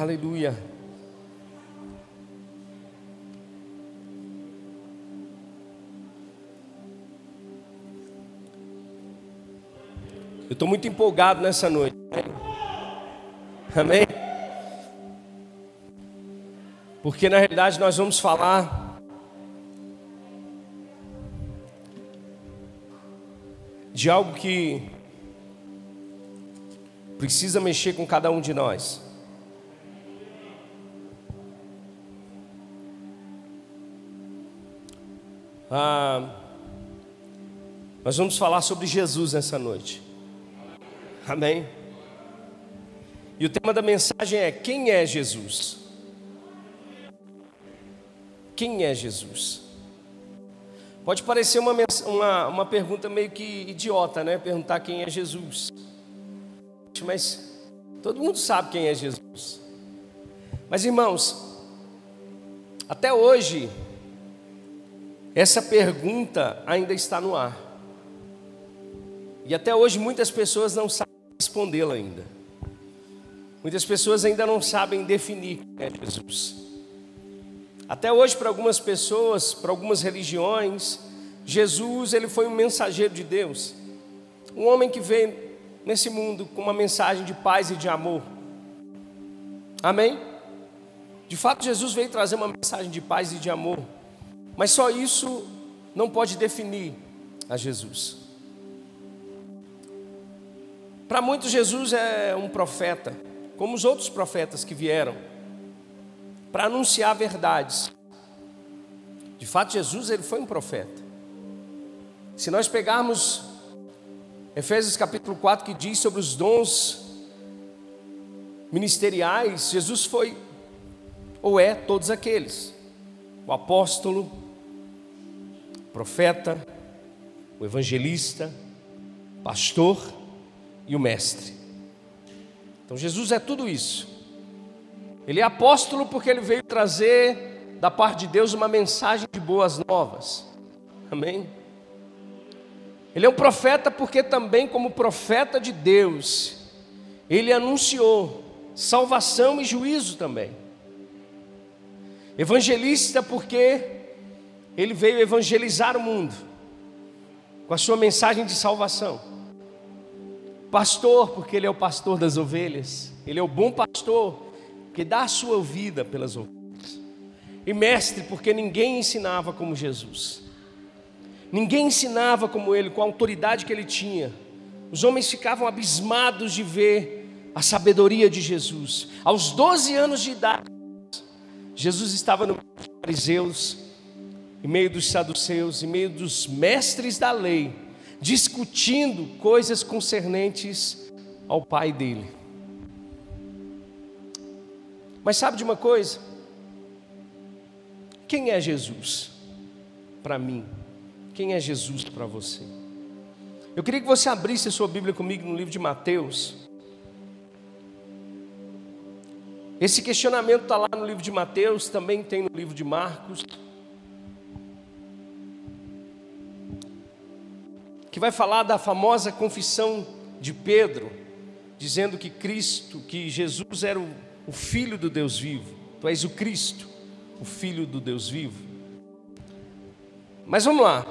Aleluia. Eu estou muito empolgado nessa noite. Amém? Porque na realidade nós vamos falar de algo que precisa mexer com cada um de nós. Ah, nós vamos falar sobre Jesus nessa noite. Amém? E o tema da mensagem é: Quem é Jesus? Quem é Jesus? Pode parecer uma, uma, uma pergunta meio que idiota, né? Perguntar quem é Jesus. Mas todo mundo sabe quem é Jesus. Mas irmãos, até hoje, essa pergunta ainda está no ar. E até hoje muitas pessoas não sabem respondê-la ainda. Muitas pessoas ainda não sabem definir quem é Jesus. Até hoje, para algumas pessoas, para algumas religiões, Jesus ele foi um mensageiro de Deus, um homem que veio nesse mundo com uma mensagem de paz e de amor. Amém? De fato, Jesus veio trazer uma mensagem de paz e de amor, mas só isso não pode definir a Jesus. Para muitos, Jesus é um profeta, como os outros profetas que vieram, para anunciar verdades. De fato, Jesus ele foi um profeta. Se nós pegarmos Efésios capítulo 4, que diz sobre os dons ministeriais, Jesus foi ou é todos aqueles: o apóstolo, profeta, o evangelista, pastor e o Mestre. Então Jesus é tudo isso. Ele é apóstolo porque ele veio trazer da parte de Deus uma mensagem de boas novas. Amém? Ele é um profeta porque também, como profeta de Deus, ele anunciou salvação e juízo também. Evangelista porque ele veio evangelizar o mundo com a sua mensagem de salvação. Pastor, porque Ele é o pastor das ovelhas, Ele é o bom pastor que dá a sua vida pelas ovelhas. E mestre, porque ninguém ensinava como Jesus, ninguém ensinava como Ele, com a autoridade que Ele tinha. Os homens ficavam abismados de ver a sabedoria de Jesus. Aos 12 anos de idade, Jesus estava no fariseus, em meio dos saduceus, em meio dos mestres da lei discutindo coisas concernentes ao pai dele. Mas sabe de uma coisa? Quem é Jesus para mim? Quem é Jesus para você? Eu queria que você abrisse a sua Bíblia comigo no livro de Mateus. Esse questionamento está lá no livro de Mateus, também tem no livro de Marcos. Vai falar da famosa confissão de Pedro, dizendo que Cristo, que Jesus era o, o Filho do Deus vivo. Tu és o Cristo, o Filho do Deus vivo. Mas vamos lá.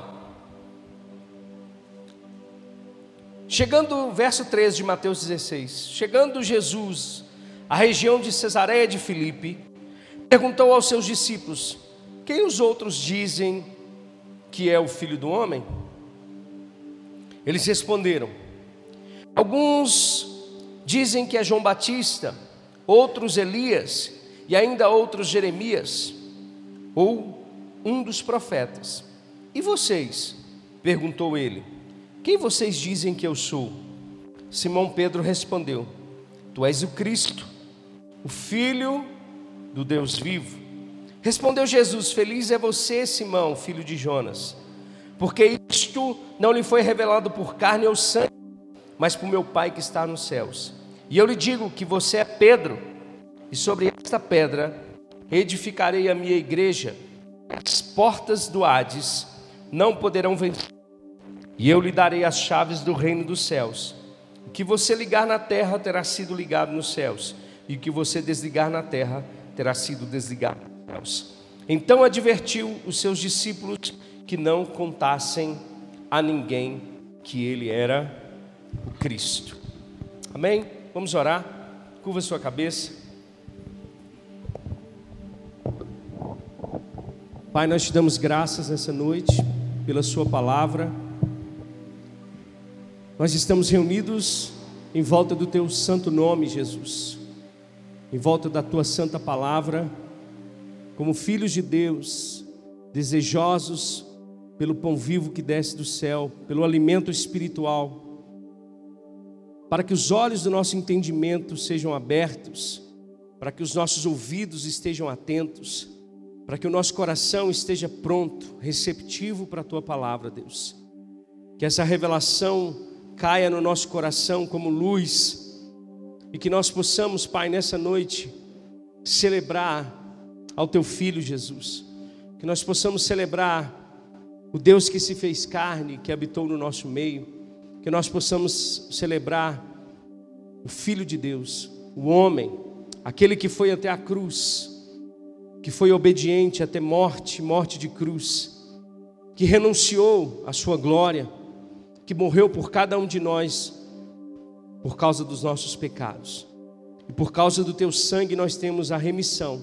Chegando o verso 13 de Mateus 16, chegando Jesus à região de Cesareia de Filipe, perguntou aos seus discípulos: Quem os outros dizem que é o filho do homem? Eles responderam: Alguns dizem que é João Batista, outros Elias e ainda outros Jeremias ou um dos profetas. E vocês? perguntou ele. Quem vocês dizem que eu sou? Simão Pedro respondeu: Tu és o Cristo, o Filho do Deus vivo. Respondeu Jesus: Feliz é você, Simão, filho de Jonas porque isto não lhe foi revelado por carne ou sangue, mas por meu Pai que está nos céus. E eu lhe digo que você é Pedro, e sobre esta pedra edificarei a minha igreja, as portas do Hades não poderão vencer, e eu lhe darei as chaves do reino dos céus. O que você ligar na terra terá sido ligado nos céus, e o que você desligar na terra terá sido desligado nos céus. Então advertiu os seus discípulos que não contassem a ninguém que ele era o Cristo. Amém? Vamos orar. Curva sua cabeça. Pai, nós te damos graças nessa noite pela Sua palavra. Nós estamos reunidos em volta do Teu santo nome, Jesus, em volta da Tua santa palavra, como filhos de Deus, desejosos pelo pão vivo que desce do céu, pelo alimento espiritual, para que os olhos do nosso entendimento sejam abertos, para que os nossos ouvidos estejam atentos, para que o nosso coração esteja pronto, receptivo para a tua palavra, Deus. Que essa revelação caia no nosso coração como luz e que nós possamos, Pai, nessa noite celebrar ao teu filho Jesus. Que nós possamos celebrar o Deus que se fez carne, que habitou no nosso meio. Que nós possamos celebrar o filho de Deus, o homem, aquele que foi até a cruz, que foi obediente até morte, morte de cruz, que renunciou à sua glória que morreu por cada um de nós por causa dos nossos pecados. E por causa do teu sangue nós temos a remissão.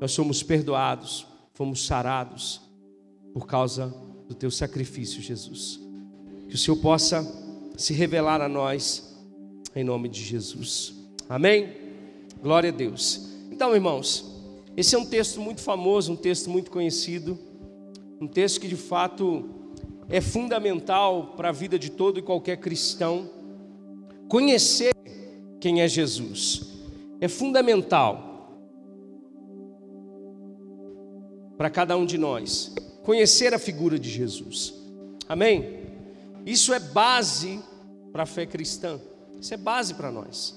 Nós somos perdoados, fomos sarados por causa do teu sacrifício, Jesus. Que o Senhor possa se revelar a nós em nome de Jesus. Amém? Glória a Deus. Então, irmãos, esse é um texto muito famoso, um texto muito conhecido, um texto que de fato é fundamental para a vida de todo e qualquer cristão conhecer quem é Jesus. É fundamental para cada um de nós conhecer a figura de Jesus. Amém? Isso é base para a fé cristã. Isso é base para nós.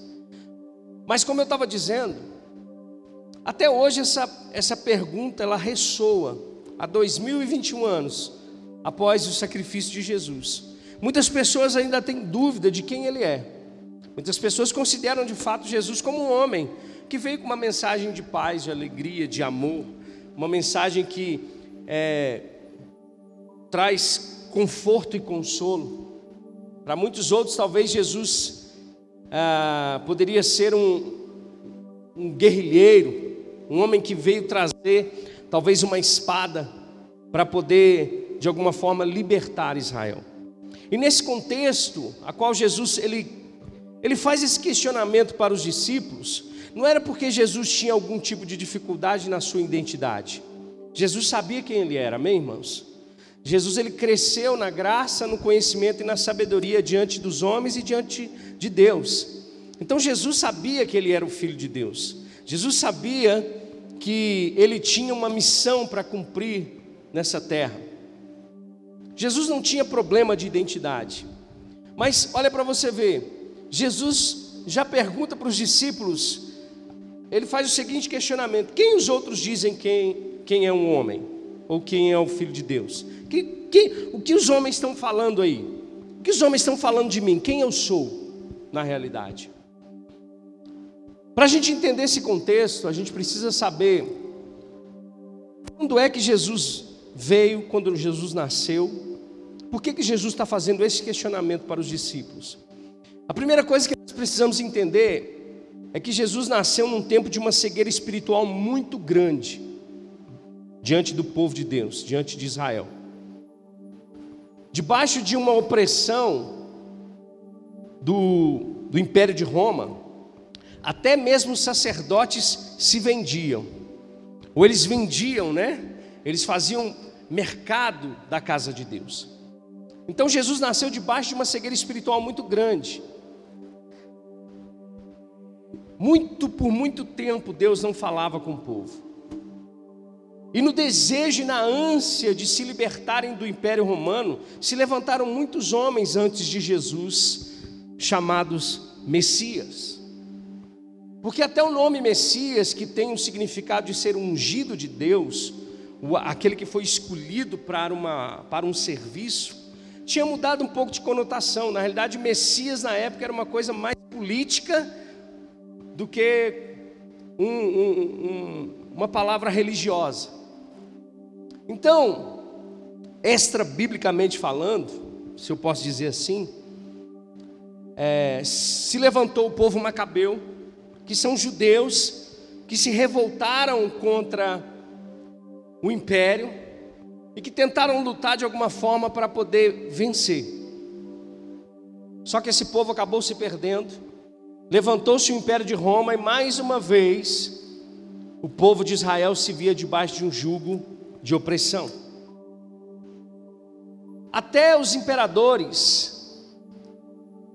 Mas como eu estava dizendo, até hoje essa, essa pergunta ela ressoa há 2021 anos após o sacrifício de Jesus. Muitas pessoas ainda têm dúvida de quem ele é. Muitas pessoas consideram de fato Jesus como um homem que veio com uma mensagem de paz, de alegria, de amor, uma mensagem que é, traz conforto e consolo. Para muitos outros, talvez Jesus ah, poderia ser um, um guerrilheiro, um homem que veio trazer talvez uma espada para poder de alguma forma libertar Israel. E nesse contexto, a qual Jesus ele ele faz esse questionamento para os discípulos, não era porque Jesus tinha algum tipo de dificuldade na sua identidade. Jesus sabia quem ele era, amém, irmãos? Jesus ele cresceu na graça, no conhecimento e na sabedoria diante dos homens e diante de Deus. Então Jesus sabia que ele era o filho de Deus. Jesus sabia que ele tinha uma missão para cumprir nessa terra. Jesus não tinha problema de identidade. Mas olha para você ver, Jesus já pergunta para os discípulos, ele faz o seguinte questionamento: quem os outros dizem quem, quem é um homem? Ou quem é o filho de Deus? Que, que, o que os homens estão falando aí? O que os homens estão falando de mim? Quem eu sou na realidade? Para a gente entender esse contexto, a gente precisa saber quando é que Jesus veio, quando Jesus nasceu, por que, que Jesus está fazendo esse questionamento para os discípulos? A primeira coisa que nós precisamos entender é que Jesus nasceu num tempo de uma cegueira espiritual muito grande diante do povo de Deus, diante de Israel. Debaixo de uma opressão do, do Império de Roma, até mesmo os sacerdotes se vendiam, ou eles vendiam, né? Eles faziam mercado da casa de Deus. Então Jesus nasceu debaixo de uma cegueira espiritual muito grande. Muito por muito tempo Deus não falava com o povo. E no desejo e na ânsia de se libertarem do Império Romano, se levantaram muitos homens antes de Jesus, chamados Messias. Porque até o nome Messias, que tem o significado de ser ungido de Deus, aquele que foi escolhido para, uma, para um serviço, tinha mudado um pouco de conotação. Na realidade, Messias na época era uma coisa mais política do que um, um, um, uma palavra religiosa. Então, extra biblicamente falando, se eu posso dizer assim, é, se levantou o povo macabeu, que são judeus que se revoltaram contra o império e que tentaram lutar de alguma forma para poder vencer. Só que esse povo acabou se perdendo, levantou-se o império de Roma e mais uma vez o povo de Israel se via debaixo de um jugo de opressão. Até os imperadores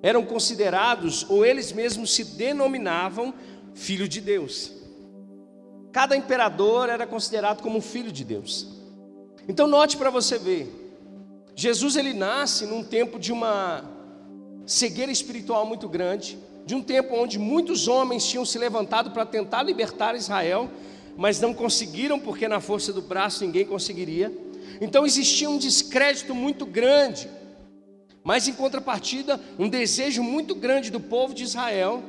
eram considerados, ou eles mesmos se denominavam, filho de Deus. Cada imperador era considerado como filho de Deus. Então note para você ver, Jesus ele nasce num tempo de uma cegueira espiritual muito grande, de um tempo onde muitos homens tinham se levantado para tentar libertar Israel, mas não conseguiram porque na força do braço ninguém conseguiria. Então existia um descrédito muito grande mas em contrapartida, um desejo muito grande do povo de Israel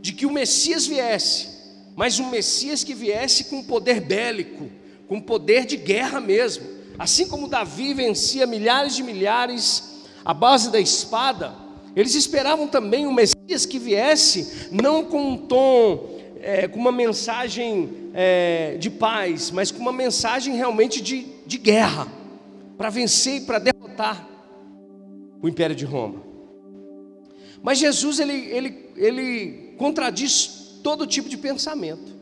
de que o Messias viesse, mas um Messias que viesse com poder bélico, com poder de guerra mesmo. Assim como Davi vencia milhares de milhares à base da espada, eles esperavam também um Messias que viesse não com um tom, é, com uma mensagem é, de paz, mas com uma mensagem realmente de, de guerra, para vencer e para derrotar o império de Roma. Mas Jesus ele, ele, ele contradiz todo tipo de pensamento.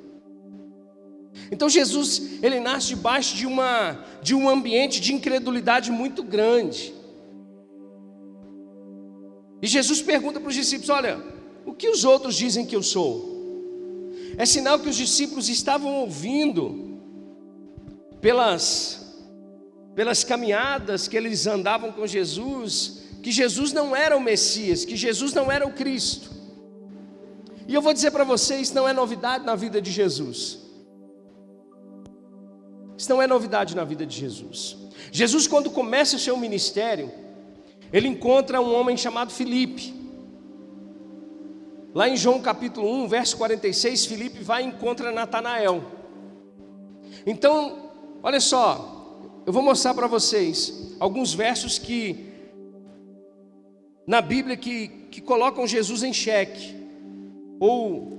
Então Jesus ele nasce debaixo de uma de um ambiente de incredulidade muito grande. E Jesus pergunta para os discípulos: Olha, o que os outros dizem que eu sou? É sinal que os discípulos estavam ouvindo pelas pelas caminhadas que eles andavam com Jesus que Jesus não era o Messias, que Jesus não era o Cristo. E eu vou dizer para vocês, não é novidade na vida de Jesus. Isso não é novidade na vida de Jesus. Jesus, quando começa o seu ministério, ele encontra um homem chamado Filipe. Lá em João capítulo 1, verso 46, Filipe vai e encontra Natanael. Então, olha só, eu vou mostrar para vocês alguns versos que na Bíblia que, que colocam Jesus em xeque, ou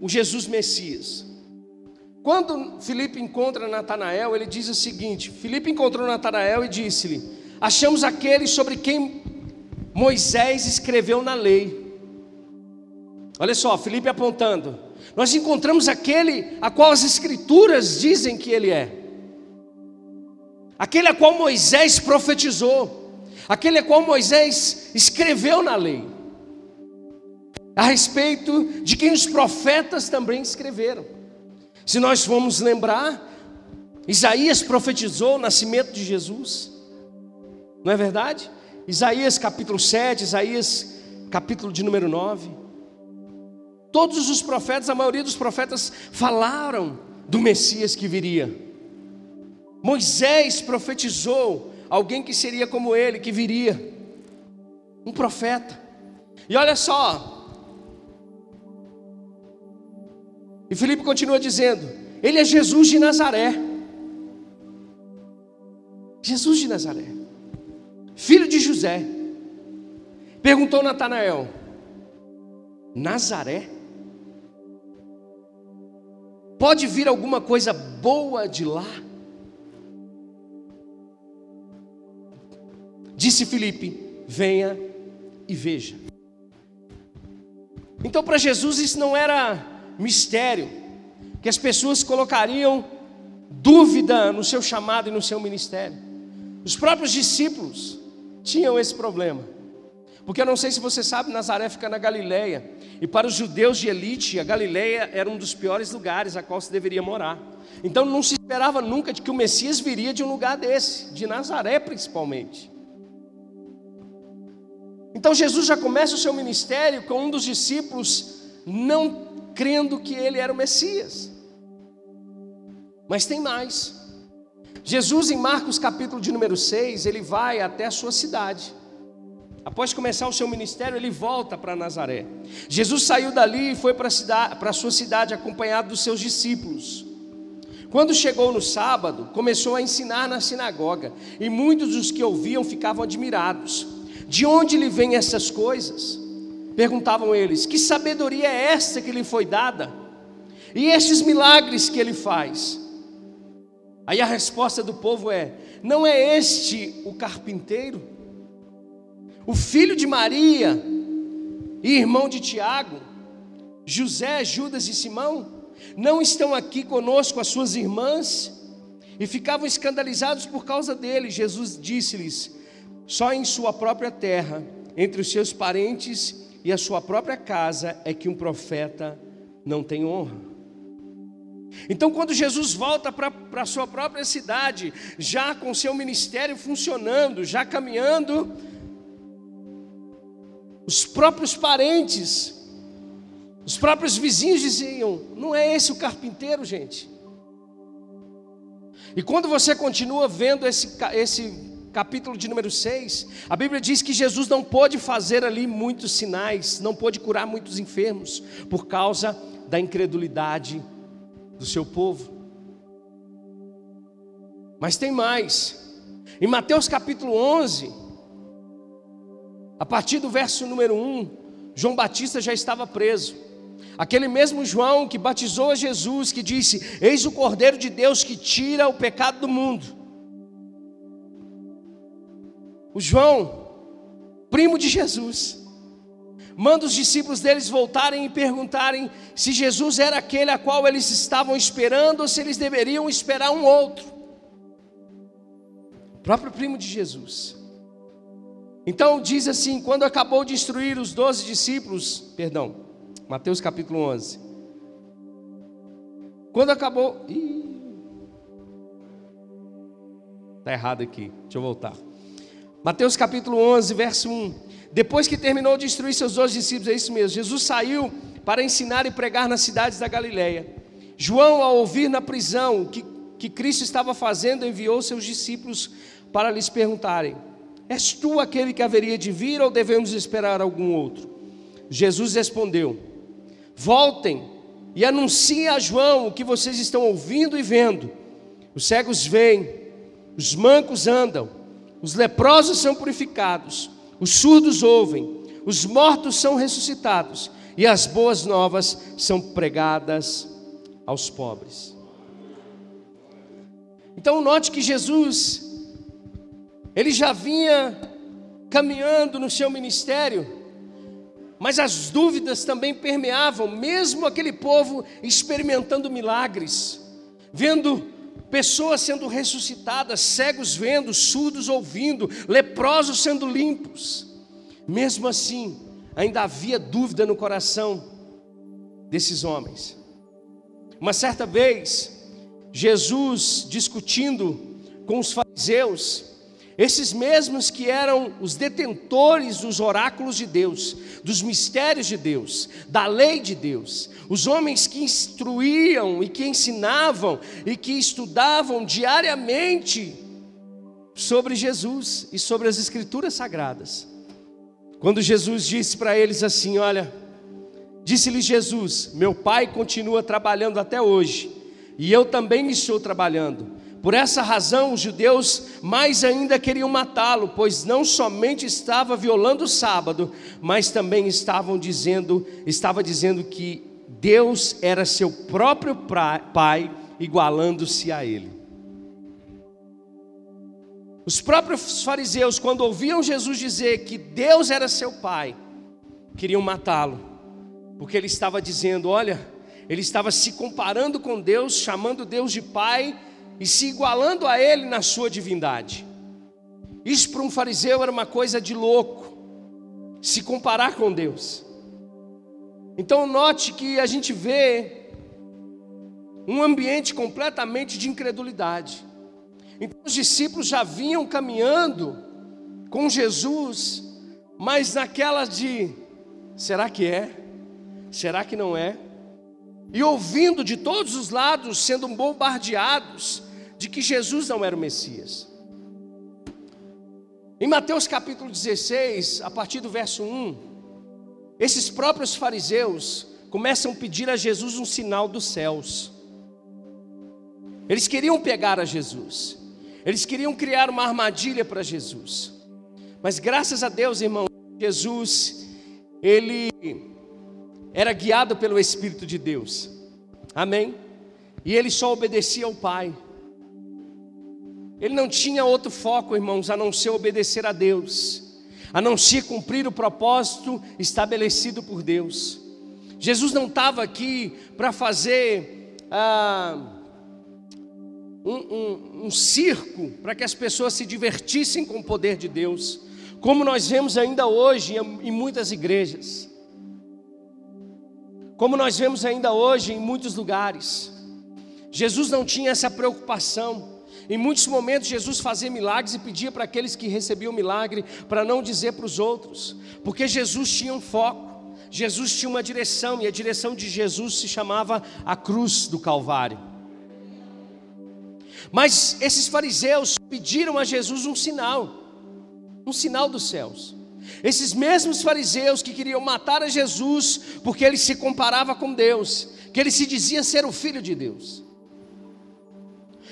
o Jesus Messias. Quando Filipe encontra Natanael, ele diz o seguinte: Filipe encontrou Natanael e disse-lhe: Achamos aquele sobre quem Moisés escreveu na lei. Olha só, Filipe apontando. Nós encontramos aquele a qual as escrituras dizem que ele é. Aquele a qual Moisés profetizou aquele a qual Moisés escreveu na lei, a respeito de quem os profetas também escreveram. Se nós formos lembrar, Isaías profetizou o nascimento de Jesus, não é verdade? Isaías capítulo 7, Isaías capítulo de número 9. Todos os profetas, a maioria dos profetas falaram do Messias que viria. Moisés profetizou alguém que seria como ele, que viria, um profeta. E olha só, e Filipe continua dizendo: Ele é Jesus de Nazaré. Jesus de Nazaré, filho de José. Perguntou Natanael: Nazaré? Pode vir alguma coisa boa de lá? Disse Filipe: Venha e veja. Então, para Jesus, isso não era mistério, que as pessoas colocariam dúvida no seu chamado e no seu ministério. Os próprios discípulos tinham esse problema. Porque eu não sei se você sabe, Nazaré fica na Galileia. E para os judeus de elite, a Galileia era um dos piores lugares a qual se deveria morar. Então não se esperava nunca de que o Messias viria de um lugar desse, de Nazaré principalmente. Então Jesus já começa o seu ministério com um dos discípulos não crendo que ele era o Messias. Mas tem mais. Jesus, em Marcos capítulo de número 6, ele vai até a sua cidade. Após começar o seu ministério, ele volta para Nazaré. Jesus saiu dali e foi para a sua cidade acompanhado dos seus discípulos. Quando chegou no sábado, começou a ensinar na sinagoga, e muitos dos que ouviam ficavam admirados. De onde lhe vêm essas coisas? Perguntavam eles: Que sabedoria é esta que lhe foi dada? E estes milagres que ele faz? Aí a resposta do povo é: Não é este o carpinteiro? O filho de Maria e irmão de Tiago, José, Judas e Simão? Não estão aqui conosco as suas irmãs? E ficavam escandalizados por causa dele. Jesus disse-lhes: Só em sua própria terra, entre os seus parentes e a sua própria casa, é que um profeta não tem honra. Então, quando Jesus volta para a sua própria cidade, já com seu ministério funcionando, já caminhando, os próprios parentes, os próprios vizinhos diziam: não é esse o carpinteiro, gente. E quando você continua vendo esse, esse capítulo de número 6, a Bíblia diz que Jesus não pôde fazer ali muitos sinais, não pôde curar muitos enfermos, por causa da incredulidade do seu povo. Mas tem mais. Em Mateus capítulo 11, a partir do verso número 1, João Batista já estava preso. Aquele mesmo João que batizou a Jesus, que disse: Eis o Cordeiro de Deus que tira o pecado do mundo. O João, primo de Jesus, manda os discípulos deles voltarem e perguntarem se Jesus era aquele a qual eles estavam esperando ou se eles deveriam esperar um outro. O próprio primo de Jesus. Então diz assim: quando acabou de instruir os doze discípulos, perdão, Mateus capítulo 11. Quando acabou. Está errado aqui, deixa eu voltar. Mateus capítulo 11, verso 1. Depois que terminou de instruir seus dois discípulos, é isso mesmo, Jesus saiu para ensinar e pregar nas cidades da Galiléia. João, ao ouvir na prisão o que, que Cristo estava fazendo, enviou seus discípulos para lhes perguntarem: És tu aquele que haveria de vir ou devemos esperar algum outro? Jesus respondeu: Voltem e anunciem a João o que vocês estão ouvindo e vendo. Os cegos veem, os mancos andam, os leprosos são purificados os surdos ouvem, os mortos são ressuscitados e as boas novas são pregadas aos pobres. Então note que Jesus ele já vinha caminhando no seu ministério, mas as dúvidas também permeavam, mesmo aquele povo experimentando milagres, vendo pessoas sendo ressuscitadas, cegos vendo, surdos ouvindo, leprosos sendo limpos. Mesmo assim, ainda havia dúvida no coração desses homens. Uma certa vez, Jesus discutindo com os fariseus, esses mesmos que eram os detentores dos oráculos de Deus, dos mistérios de Deus, da lei de Deus, os homens que instruíam e que ensinavam e que estudavam diariamente sobre Jesus e sobre as Escrituras Sagradas. Quando Jesus disse para eles assim: Olha, disse-lhe Jesus: Meu Pai continua trabalhando até hoje, e eu também estou trabalhando. Por essa razão, os judeus mais ainda queriam matá-lo, pois não somente estava violando o sábado, mas também estavam dizendo, estava dizendo que Deus era seu próprio pai, igualando-se a ele. Os próprios fariseus, quando ouviam Jesus dizer que Deus era seu pai, queriam matá-lo, porque ele estava dizendo: olha, ele estava se comparando com Deus, chamando Deus de pai e se igualando a ele na sua divindade. Isso para um fariseu era uma coisa de louco, se comparar com Deus. Então note que a gente vê um ambiente completamente de incredulidade. Então os discípulos já vinham caminhando com Jesus, mas naquela de será que é? Será que não é? E ouvindo de todos os lados, sendo bombardeados de que Jesus não era o Messias. Em Mateus capítulo 16, a partir do verso 1, esses próprios fariseus começam a pedir a Jesus um sinal dos céus. Eles queriam pegar a Jesus, eles queriam criar uma armadilha para Jesus, mas graças a Deus, irmão, Jesus, ele era guiado pelo Espírito de Deus, amém? E ele só obedecia ao Pai. Ele não tinha outro foco, irmãos, a não ser obedecer a Deus, a não ser cumprir o propósito estabelecido por Deus. Jesus não estava aqui para fazer ah, um, um, um circo para que as pessoas se divertissem com o poder de Deus, como nós vemos ainda hoje em muitas igrejas, como nós vemos ainda hoje em muitos lugares. Jesus não tinha essa preocupação. Em muitos momentos, Jesus fazia milagres e pedia para aqueles que recebiam o milagre para não dizer para os outros, porque Jesus tinha um foco, Jesus tinha uma direção, e a direção de Jesus se chamava a cruz do Calvário. Mas esses fariseus pediram a Jesus um sinal, um sinal dos céus. Esses mesmos fariseus que queriam matar a Jesus porque ele se comparava com Deus, que ele se dizia ser o filho de Deus.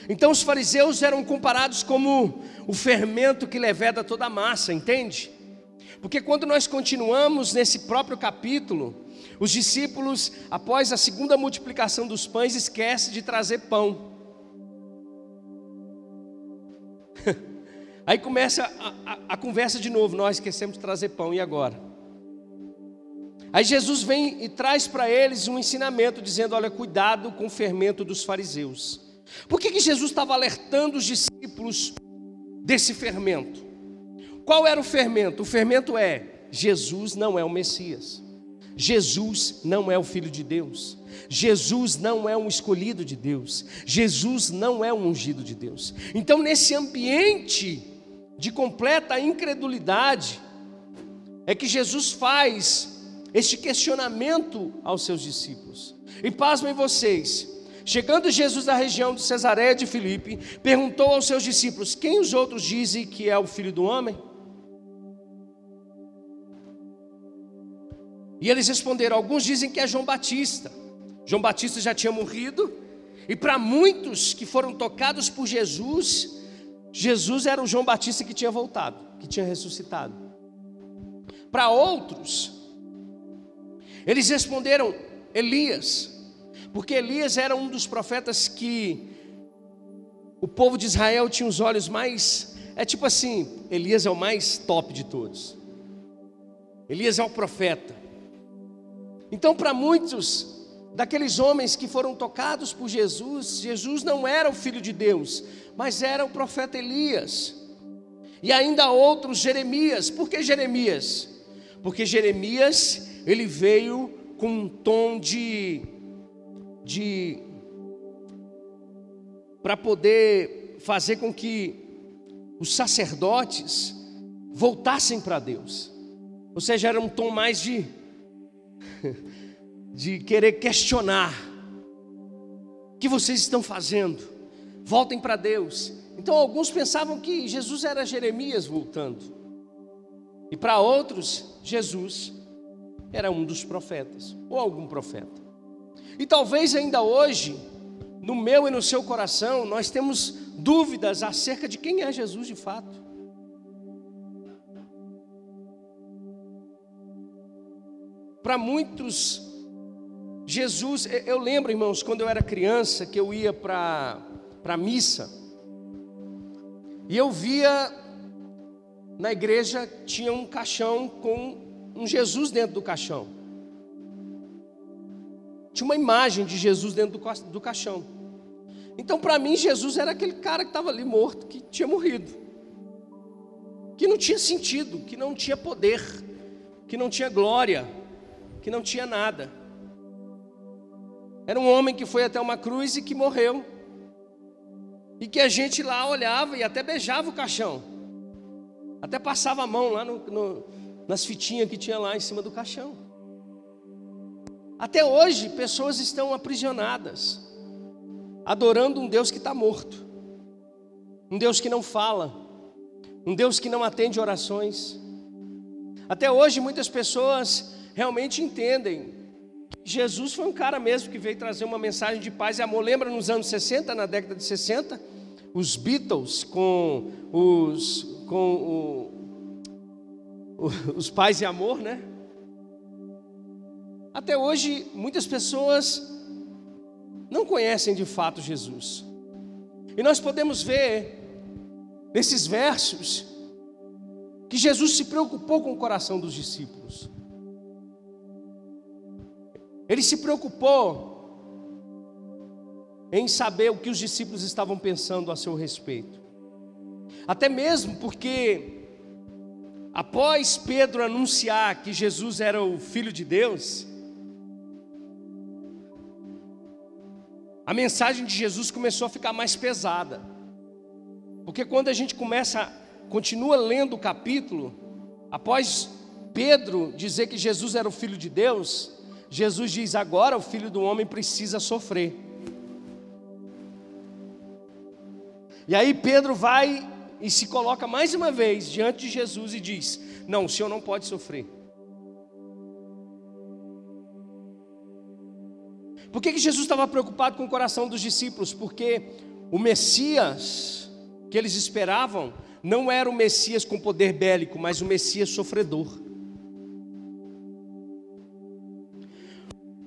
Então os fariseus eram comparados como o fermento que leveda toda a massa, entende? Porque quando nós continuamos nesse próprio capítulo, os discípulos, após a segunda multiplicação dos pães, esquecem de trazer pão. Aí começa a, a, a, conversa de novo, nós esquecemos de trazer pão, e agora? Aí Jesus vem e traz para eles um ensinamento, dizendo: olha, cuidado com o fermento dos fariseus. Por que, que Jesus estava alertando os discípulos desse fermento? Qual era o fermento? O fermento é: Jesus não é o Messias, Jesus não é o Filho de Deus, Jesus não é um escolhido de Deus, Jesus não é um ungido de Deus. Então, nesse ambiente de completa incredulidade, é que Jesus faz este questionamento aos seus discípulos. E pasmem vocês, Chegando Jesus à região de Cesareia de Filipe, perguntou aos seus discípulos: Quem os outros dizem que é o filho do homem? E eles responderam: Alguns dizem que é João Batista. João Batista já tinha morrido, e para muitos que foram tocados por Jesus, Jesus era o João Batista que tinha voltado, que tinha ressuscitado. Para outros, eles responderam: Elias. Porque Elias era um dos profetas que o povo de Israel tinha os olhos mais. É tipo assim: Elias é o mais top de todos. Elias é o profeta. Então, para muitos daqueles homens que foram tocados por Jesus, Jesus não era o filho de Deus, mas era o profeta Elias. E ainda outros, Jeremias. Por que Jeremias? Porque Jeremias, ele veio com um tom de de para poder fazer com que os sacerdotes voltassem para Deus. Ou seja, era um tom mais de de querer questionar. O que vocês estão fazendo? Voltem para Deus. Então alguns pensavam que Jesus era Jeremias voltando. E para outros, Jesus era um dos profetas, ou algum profeta. E talvez ainda hoje, no meu e no seu coração, nós temos dúvidas acerca de quem é Jesus de fato. Para muitos, Jesus, eu lembro, irmãos, quando eu era criança, que eu ia para a missa, e eu via na igreja tinha um caixão com um Jesus dentro do caixão tinha uma imagem de Jesus dentro do, do caixão. Então, para mim, Jesus era aquele cara que estava ali morto, que tinha morrido, que não tinha sentido, que não tinha poder, que não tinha glória, que não tinha nada. Era um homem que foi até uma cruz e que morreu, e que a gente lá olhava e até beijava o caixão, até passava a mão lá no, no, nas fitinhas que tinha lá em cima do caixão. Até hoje, pessoas estão aprisionadas, adorando um Deus que está morto, um Deus que não fala, um Deus que não atende orações. Até hoje, muitas pessoas realmente entendem Jesus foi um cara mesmo que veio trazer uma mensagem de paz e amor. Lembra nos anos 60, na década de 60, os Beatles com os, com o, os pais e amor, né? Até hoje, muitas pessoas não conhecem de fato Jesus. E nós podemos ver nesses versos que Jesus se preocupou com o coração dos discípulos. Ele se preocupou em saber o que os discípulos estavam pensando a seu respeito. Até mesmo porque, após Pedro anunciar que Jesus era o Filho de Deus, a mensagem de Jesus começou a ficar mais pesada. Porque quando a gente começa, continua lendo o capítulo, após Pedro dizer que Jesus era o filho de Deus, Jesus diz: agora o filho do homem precisa sofrer. E aí Pedro vai e se coloca mais uma vez diante de Jesus e diz: Não, o senhor não pode sofrer. Por que, que Jesus estava preocupado com o coração dos discípulos? Porque o Messias que eles esperavam não era o Messias com poder bélico, mas o Messias sofredor.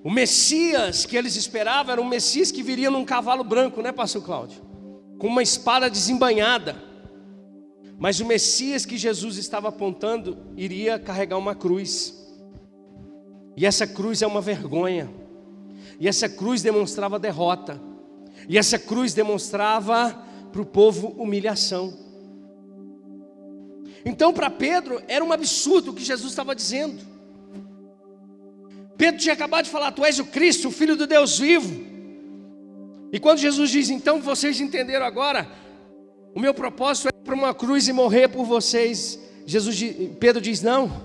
O Messias que eles esperavam era um Messias que viria num cavalo branco, né, Pastor Cláudio? Com uma espada desembanhada. Mas o Messias que Jesus estava apontando iria carregar uma cruz. E essa cruz é uma vergonha. E essa cruz demonstrava derrota. E essa cruz demonstrava para o povo humilhação. Então, para Pedro, era um absurdo o que Jesus estava dizendo. Pedro tinha acabado de falar: Tu és o Cristo, o Filho do Deus vivo. E quando Jesus diz: Então vocês entenderam agora, o meu propósito é ir para uma cruz e morrer por vocês. Jesus, Pedro diz: Não,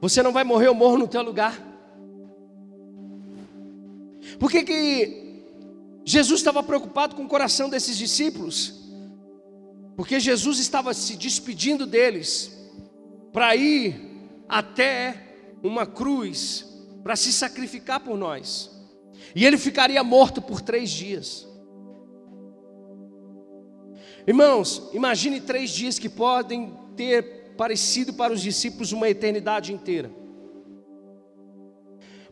você não vai morrer, eu morro no teu lugar. Por que, que Jesus estava preocupado com o coração desses discípulos? Porque Jesus estava se despedindo deles para ir até uma cruz para se sacrificar por nós. E ele ficaria morto por três dias. Irmãos, imagine três dias que podem ter parecido para os discípulos uma eternidade inteira.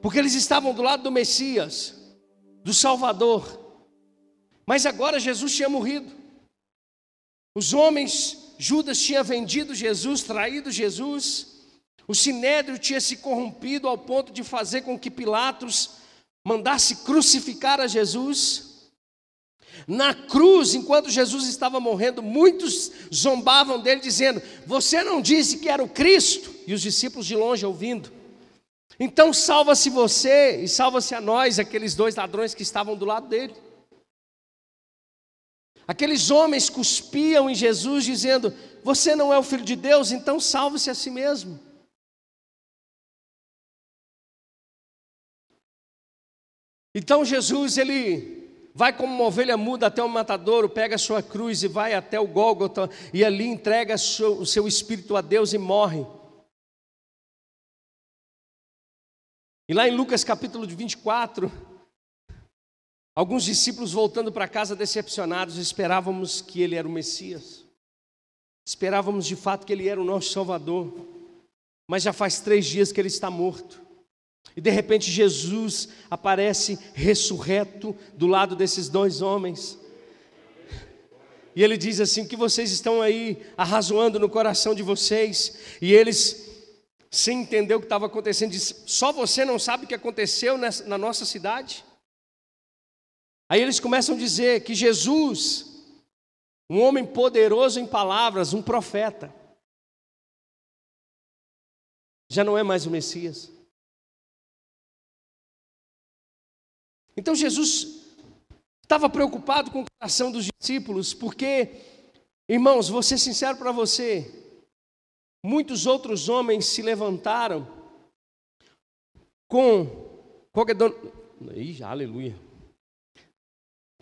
Porque eles estavam do lado do Messias, do Salvador. Mas agora Jesus tinha morrido. Os homens, Judas tinha vendido Jesus, traído Jesus. O sinédrio tinha se corrompido ao ponto de fazer com que Pilatos mandasse crucificar a Jesus. Na cruz, enquanto Jesus estava morrendo, muitos zombavam dele, dizendo: Você não disse que era o Cristo? E os discípulos de longe ouvindo. Então salva-se você e salva-se a nós, aqueles dois ladrões que estavam do lado dele. Aqueles homens cuspiam em Jesus, dizendo: Você não é o filho de Deus, então salve-se a si mesmo. Então Jesus, ele vai como uma ovelha muda até o matadouro, pega a sua cruz e vai até o Gólgota, e ali entrega o seu espírito a Deus e morre. E lá em Lucas capítulo 24, alguns discípulos voltando para casa decepcionados, esperávamos que ele era o Messias, esperávamos de fato que ele era o nosso Salvador, mas já faz três dias que ele está morto. E de repente Jesus aparece ressurreto do lado desses dois homens. E ele diz assim: que vocês estão aí arrazoando no coração de vocês, e eles sem entender o que estava acontecendo, disse: Só você não sabe o que aconteceu na nossa cidade? Aí eles começam a dizer que Jesus, um homem poderoso em palavras, um profeta, já não é mais o Messias. Então Jesus estava preocupado com o coração dos discípulos, porque, irmãos, vou ser sincero para você, Muitos outros homens se levantaram com qualquer don... Ih, aleluia.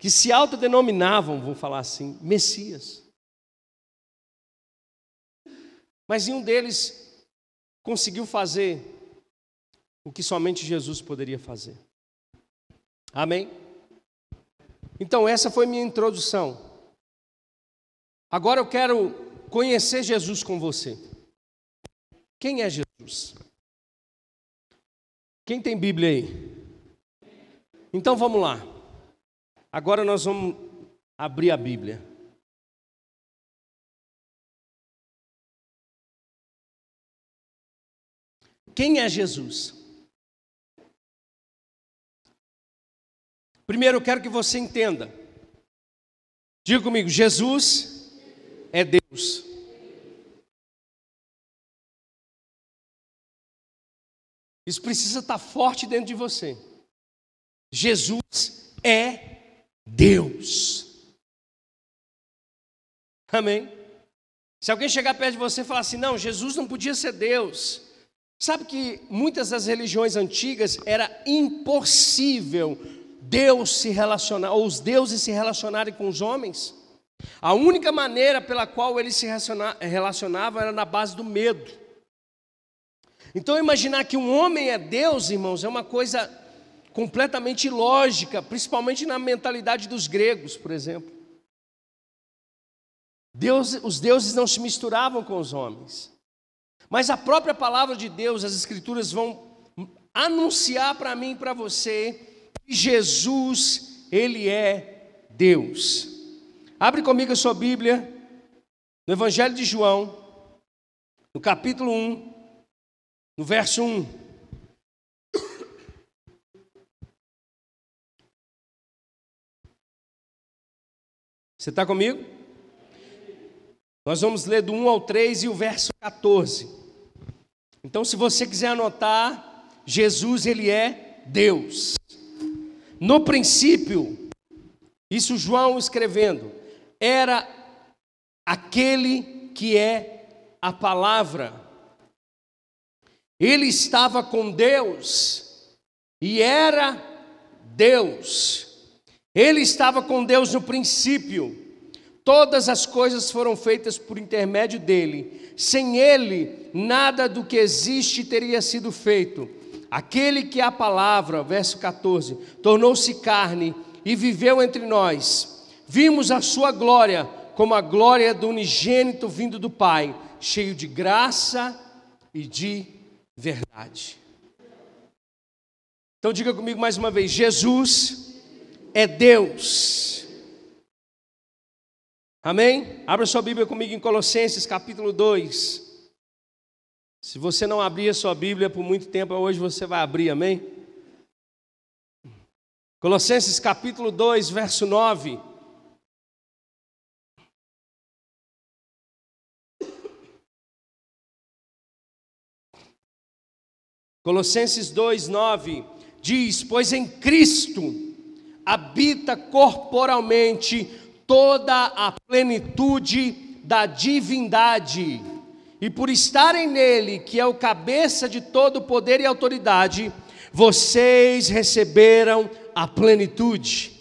Que se autodenominavam, vamos falar assim, Messias. Mas nenhum deles conseguiu fazer o que somente Jesus poderia fazer. Amém? Então, essa foi minha introdução. Agora eu quero conhecer Jesus com você. Quem é Jesus? Quem tem Bíblia aí? Então vamos lá. Agora nós vamos abrir a Bíblia. Quem é Jesus? Primeiro eu quero que você entenda. Diga comigo: Jesus é Deus. Isso precisa estar forte dentro de você. Jesus é Deus. Amém? Se alguém chegar perto de você e falar assim, não, Jesus não podia ser Deus. Sabe que muitas das religiões antigas era impossível Deus se relacionar, ou os deuses se relacionarem com os homens. A única maneira pela qual eles se relacionavam era na base do medo. Então, imaginar que um homem é Deus, irmãos, é uma coisa completamente ilógica, principalmente na mentalidade dos gregos, por exemplo. Deus, os deuses não se misturavam com os homens. Mas a própria palavra de Deus, as Escrituras vão anunciar para mim e para você Jesus, Ele é Deus. Abre comigo a sua Bíblia, no Evangelho de João, no capítulo 1, no verso 1. Você está comigo? Nós vamos ler do 1 ao 3 e o verso 14. Então, se você quiser anotar, Jesus, Ele é Deus. No princípio, isso João escrevendo, era aquele que é a palavra. Ele estava com Deus e era Deus. Ele estava com Deus no princípio. Todas as coisas foram feitas por intermédio dele. Sem ele, nada do que existe teria sido feito. Aquele que é a palavra, verso 14, tornou-se carne e viveu entre nós. Vimos a sua glória como a glória do unigênito vindo do Pai, cheio de graça e de verdade. Então diga comigo mais uma vez: Jesus é Deus. Amém? Abra sua Bíblia comigo em Colossenses capítulo 2. Se você não abrir a sua Bíblia por muito tempo, hoje você vai abrir, amém? Colossenses capítulo 2, verso 9. Colossenses 2, 9 diz: Pois em Cristo habita corporalmente toda a plenitude da divindade e por estarem nele, que é o cabeça de todo poder e autoridade, vocês receberam a plenitude.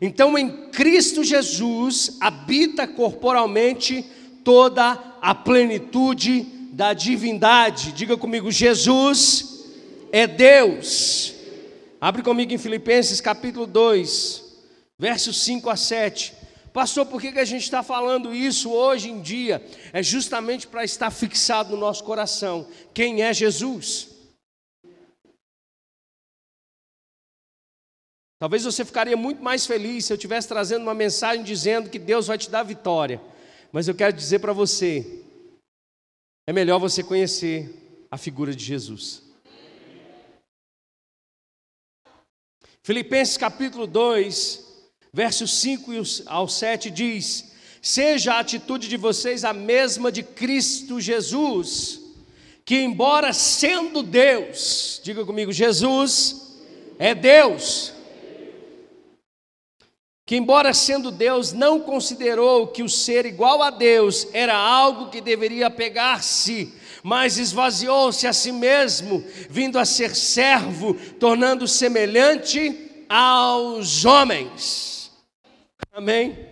Então, em Cristo Jesus habita corporalmente toda a plenitude da divindade. Diga comigo, Jesus é Deus. Abre comigo em Filipenses capítulo 2, versos 5 a 7. Pastor, por que, que a gente está falando isso hoje em dia? É justamente para estar fixado no nosso coração. Quem é Jesus? Talvez você ficaria muito mais feliz se eu estivesse trazendo uma mensagem dizendo que Deus vai te dar vitória. Mas eu quero dizer para você: é melhor você conhecer a figura de Jesus. Filipenses capítulo 2, versos 5 ao 7 diz: Seja a atitude de vocês a mesma de Cristo Jesus, que, embora sendo Deus, diga comigo, Jesus é Deus, que, embora sendo Deus, não considerou que o ser igual a Deus era algo que deveria pegar-se, mas esvaziou-se a si mesmo, vindo a ser servo, tornando semelhante aos homens. Amém?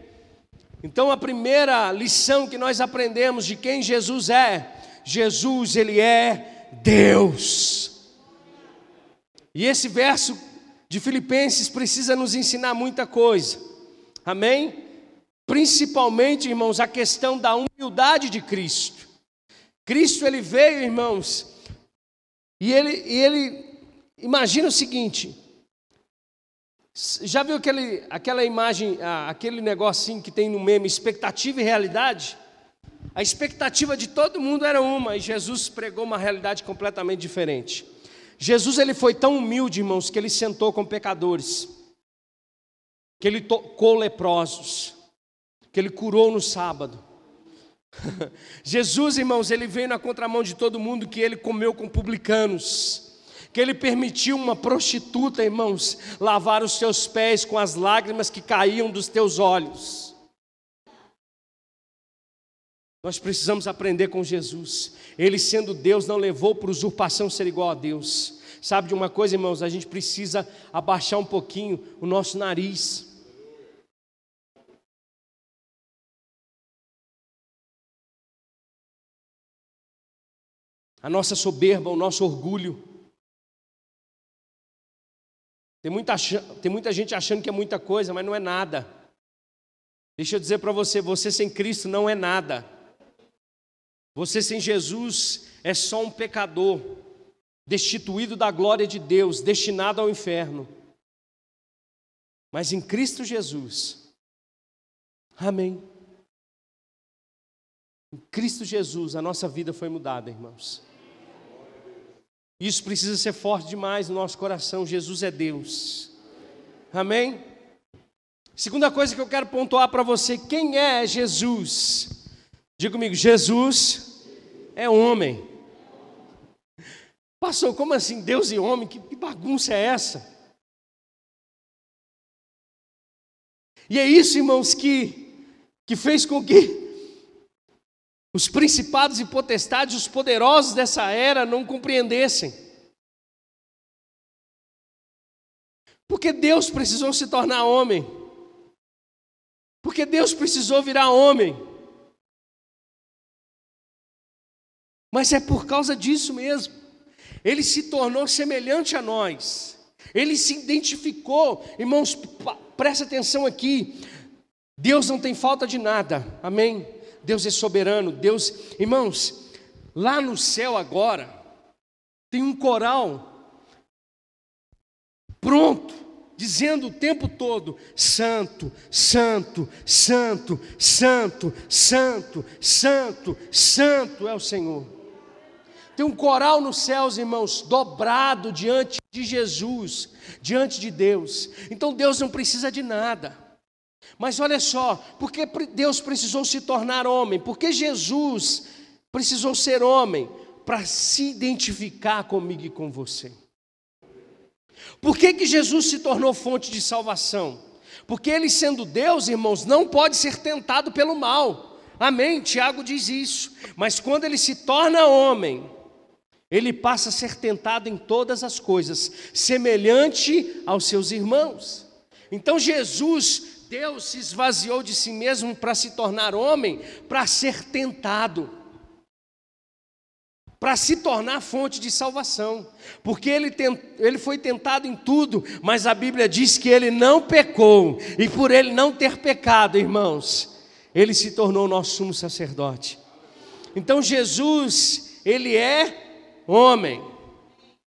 Então a primeira lição que nós aprendemos de quem Jesus é, Jesus ele é Deus. E esse verso de Filipenses precisa nos ensinar muita coisa. Amém? Principalmente, irmãos, a questão da humildade de Cristo. Cristo ele veio, irmãos, e ele, e ele imagina o seguinte: já viu aquele, aquela imagem, aquele negocinho que tem no meme, expectativa e realidade? A expectativa de todo mundo era uma e Jesus pregou uma realidade completamente diferente. Jesus ele foi tão humilde, irmãos, que ele sentou com pecadores, que ele tocou leprosos, que ele curou no sábado. Jesus, irmãos, ele veio na contramão de todo mundo que ele comeu com publicanos que ele permitiu uma prostituta, irmãos, lavar os seus pés com as lágrimas que caíam dos teus olhos. Nós precisamos aprender com Jesus. Ele, sendo Deus, não levou para usurpação ser igual a Deus. Sabe de uma coisa, irmãos? A gente precisa abaixar um pouquinho o nosso nariz. A nossa soberba, o nosso orgulho. Tem muita, tem muita gente achando que é muita coisa, mas não é nada. Deixa eu dizer para você: você sem Cristo não é nada. Você sem Jesus é só um pecador, destituído da glória de Deus, destinado ao inferno. Mas em Cristo Jesus, amém. Em Cristo Jesus, a nossa vida foi mudada, irmãos. Isso precisa ser forte demais no nosso coração. Jesus é Deus. Amém? Segunda coisa que eu quero pontuar para você: quem é Jesus? Diga comigo, Jesus é homem. Passou, como assim, Deus e homem? Que, que bagunça é essa? E é isso, irmãos, que, que fez com que os principados e potestades, os poderosos dessa era não compreendessem. Porque Deus precisou se tornar homem. Porque Deus precisou virar homem. Mas é por causa disso mesmo. Ele se tornou semelhante a nós. Ele se identificou. Irmãos, presta atenção aqui. Deus não tem falta de nada. Amém? Deus é soberano, Deus, irmãos, lá no céu agora tem um coral pronto, dizendo o tempo todo: Santo, Santo, Santo, Santo, Santo, Santo, Santo é o Senhor. Tem um coral nos céus, irmãos, dobrado diante de Jesus, diante de Deus. Então Deus não precisa de nada. Mas olha só, porque Deus precisou se tornar homem? Porque Jesus precisou ser homem para se identificar comigo e com você. Por que, que Jesus se tornou fonte de salvação? Porque ele, sendo Deus, irmãos, não pode ser tentado pelo mal. Amém? Tiago diz isso. Mas quando ele se torna homem, ele passa a ser tentado em todas as coisas, semelhante aos seus irmãos. Então Jesus Deus se esvaziou de si mesmo para se tornar homem, para ser tentado, para se tornar fonte de salvação, porque ele, tent, ele foi tentado em tudo, mas a Bíblia diz que ele não pecou, e por ele não ter pecado, irmãos, ele se tornou nosso sumo sacerdote. Então Jesus, ele é homem.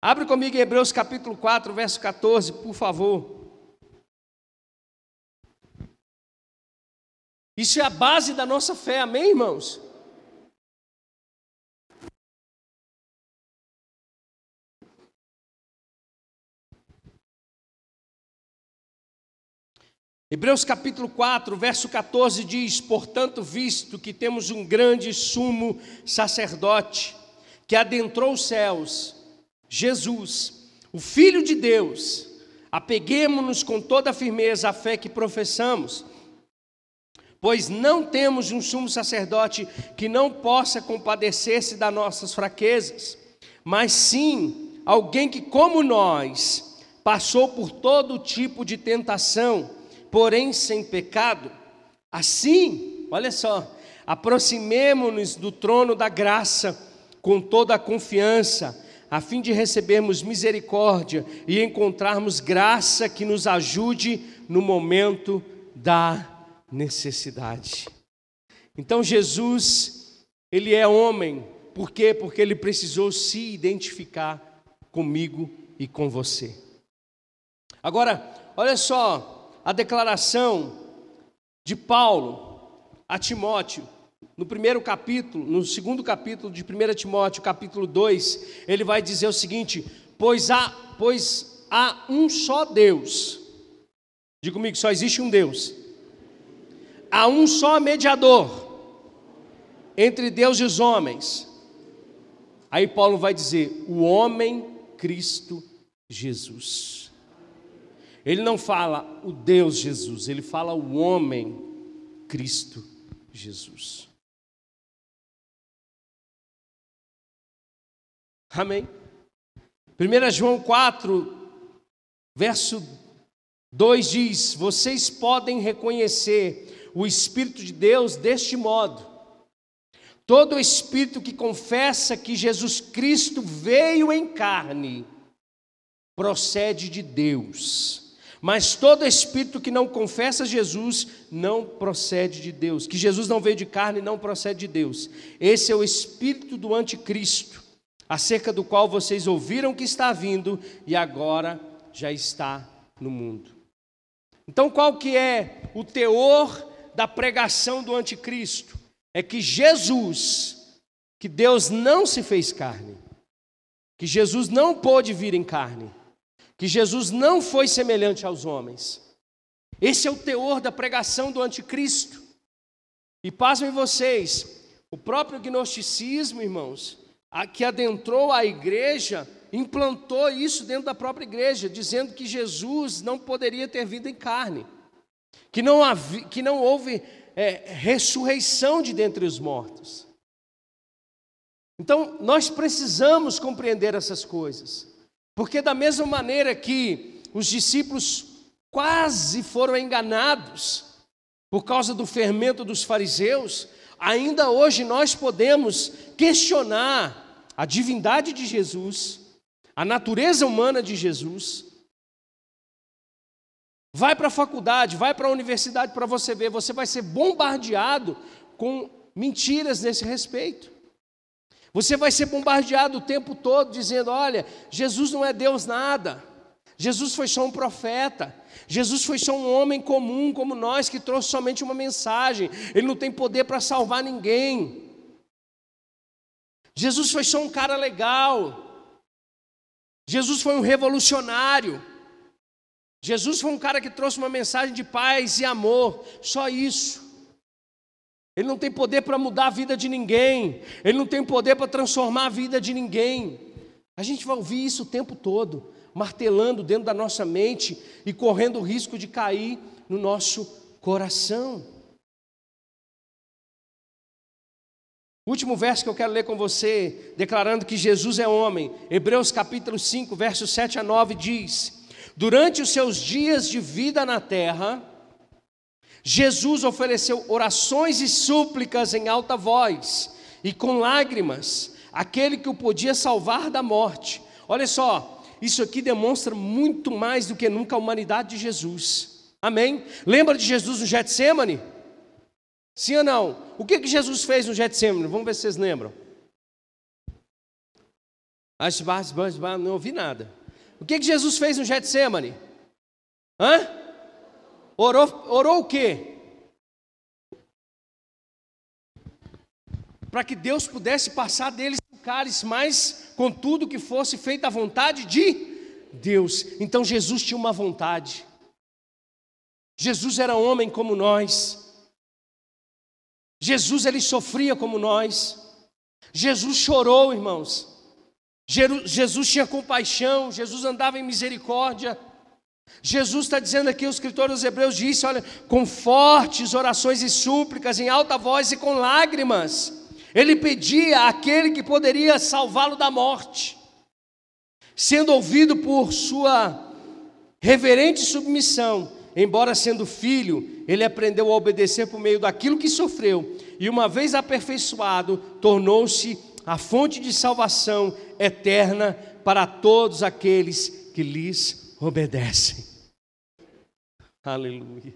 Abre comigo Hebreus capítulo 4, verso 14, por favor. Isso é a base da nossa fé, amém, irmãos? Hebreus capítulo 4, verso 14 diz: Portanto, visto que temos um grande sumo sacerdote que adentrou os céus, Jesus, o Filho de Deus, apeguemos-nos com toda a firmeza à fé que professamos Pois não temos um sumo sacerdote que não possa compadecer-se das nossas fraquezas, mas sim alguém que, como nós, passou por todo tipo de tentação, porém sem pecado. Assim, olha só, aproximemo-nos do trono da graça com toda a confiança, a fim de recebermos misericórdia e encontrarmos graça que nos ajude no momento da necessidade. Então Jesus, ele é homem, por quê? Porque ele precisou se identificar comigo e com você. Agora, olha só a declaração de Paulo a Timóteo, no primeiro capítulo, no segundo capítulo de 1 Timóteo, capítulo 2, ele vai dizer o seguinte: pois há, pois há um só Deus. Diga comigo, só existe um Deus. Há um só mediador entre Deus e os homens. Aí Paulo vai dizer: o homem Cristo Jesus. Ele não fala o Deus Jesus, ele fala o homem Cristo Jesus. Amém? 1 João 4, verso 2 diz: Vocês podem reconhecer o Espírito de Deus deste modo. Todo espírito que confessa que Jesus Cristo veio em carne procede de Deus. Mas todo espírito que não confessa Jesus não procede de Deus. Que Jesus não veio de carne não procede de Deus. Esse é o espírito do anticristo, acerca do qual vocês ouviram que está vindo e agora já está no mundo. Então, qual que é o teor da pregação do anticristo? É que Jesus, que Deus não se fez carne, que Jesus não pôde vir em carne, que Jesus não foi semelhante aos homens. Esse é o teor da pregação do anticristo. E pasmem vocês, o próprio gnosticismo, irmãos, a que adentrou a igreja, implantou isso dentro da própria igreja, dizendo que Jesus não poderia ter vindo em carne, que não, havia, que não houve é, ressurreição de dentre os mortos. Então, nós precisamos compreender essas coisas. Porque, da mesma maneira que os discípulos quase foram enganados por causa do fermento dos fariseus, ainda hoje nós podemos questionar a divindade de Jesus, a natureza humana de Jesus. Vai para a faculdade, vai para a universidade para você ver, você vai ser bombardeado com mentiras nesse respeito. Você vai ser bombardeado o tempo todo dizendo: olha, Jesus não é Deus nada. Jesus foi só um profeta. Jesus foi só um homem comum como nós que trouxe somente uma mensagem. Ele não tem poder para salvar ninguém. Jesus foi só um cara legal. Jesus foi um revolucionário. Jesus foi um cara que trouxe uma mensagem de paz e amor. Só isso. Ele não tem poder para mudar a vida de ninguém. Ele não tem poder para transformar a vida de ninguém. A gente vai ouvir isso o tempo todo, martelando dentro da nossa mente e correndo o risco de cair no nosso coração. Último verso que eu quero ler com você, declarando que Jesus é homem, Hebreus capítulo 5, versos 7 a 9 diz: Durante os seus dias de vida na terra, Jesus ofereceu orações e súplicas em alta voz e com lágrimas, aquele que o podia salvar da morte. Olha só, isso aqui demonstra muito mais do que nunca a humanidade de Jesus. Amém? Lembra de Jesus no Getsemane? Sim ou não? O que, que Jesus fez no Getsemane? Vamos ver se vocês lembram. Não ouvi nada. O que, que Jesus fez no Getsemane? Hã? Orou, orou o quê? Para que Deus pudesse passar deles o cálice, mas contudo que fosse feita a vontade de Deus. Então Jesus tinha uma vontade. Jesus era homem como nós. Jesus ele sofria como nós. Jesus chorou, irmãos. Jesus tinha compaixão, Jesus andava em misericórdia. Jesus está dizendo aqui, o escritor dos Hebreus disse: olha, com fortes orações e súplicas, em alta voz e com lágrimas, ele pedia àquele que poderia salvá-lo da morte, sendo ouvido por sua reverente submissão, embora sendo filho, ele aprendeu a obedecer por meio daquilo que sofreu, e uma vez aperfeiçoado, tornou-se a fonte de salvação eterna para todos aqueles que lhes obedecem. Aleluia.